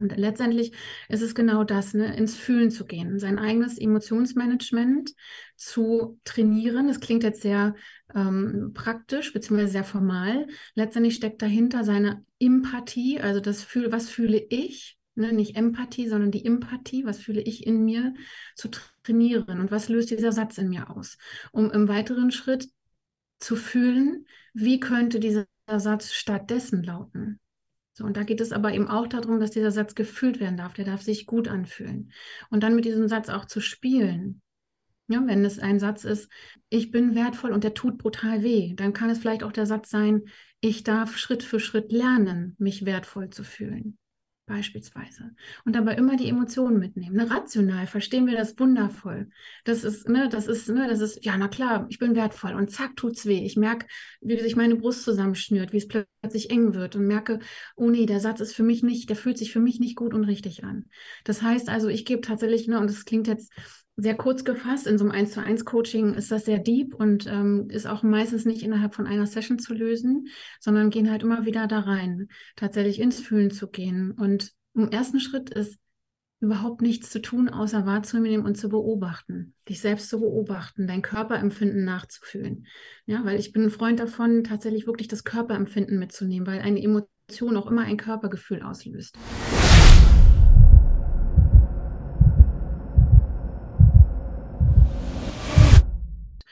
letztendlich ist es genau das, ne, ins Fühlen zu gehen, sein eigenes Emotionsmanagement zu trainieren. Das klingt jetzt sehr ähm, praktisch beziehungsweise sehr formal. Letztendlich steckt dahinter seine Empathie, also das Fühl, was fühle ich, ne, nicht Empathie, sondern die Empathie, was fühle ich in mir, zu trainieren und was löst dieser Satz in mir aus, um im weiteren Schritt zu fühlen, wie könnte dieser Satz stattdessen lauten. So, und da geht es aber eben auch darum, dass dieser Satz gefühlt werden darf. Der darf sich gut anfühlen. Und dann mit diesem Satz auch zu spielen. Ja, wenn es ein Satz ist, ich bin wertvoll und der tut brutal weh, dann kann es vielleicht auch der Satz sein, ich darf Schritt für Schritt lernen, mich wertvoll zu fühlen beispielsweise. Und dabei immer die Emotionen mitnehmen. Ne? Rational verstehen wir das wundervoll. Das ist, ne, das ist, ne, das ist, ja, na klar, ich bin wertvoll und zack, tut's weh. Ich merke, wie sich meine Brust zusammenschnürt, wie es plötzlich eng wird und merke, oh nee, der Satz ist für mich nicht, der fühlt sich für mich nicht gut und richtig an. Das heißt also, ich gebe tatsächlich, ne, und das klingt jetzt sehr kurz gefasst. In so einem 1 zu 1 Coaching ist das sehr deep und ähm, ist auch meistens nicht innerhalb von einer Session zu lösen, sondern gehen halt immer wieder da rein, tatsächlich ins Fühlen zu gehen. Und im ersten Schritt ist überhaupt nichts zu tun, außer wahrzunehmen und zu beobachten, dich selbst zu beobachten, dein Körperempfinden nachzufühlen. Ja, weil ich bin ein Freund davon, tatsächlich wirklich das Körperempfinden mitzunehmen, weil eine Emotion auch immer ein Körpergefühl auslöst.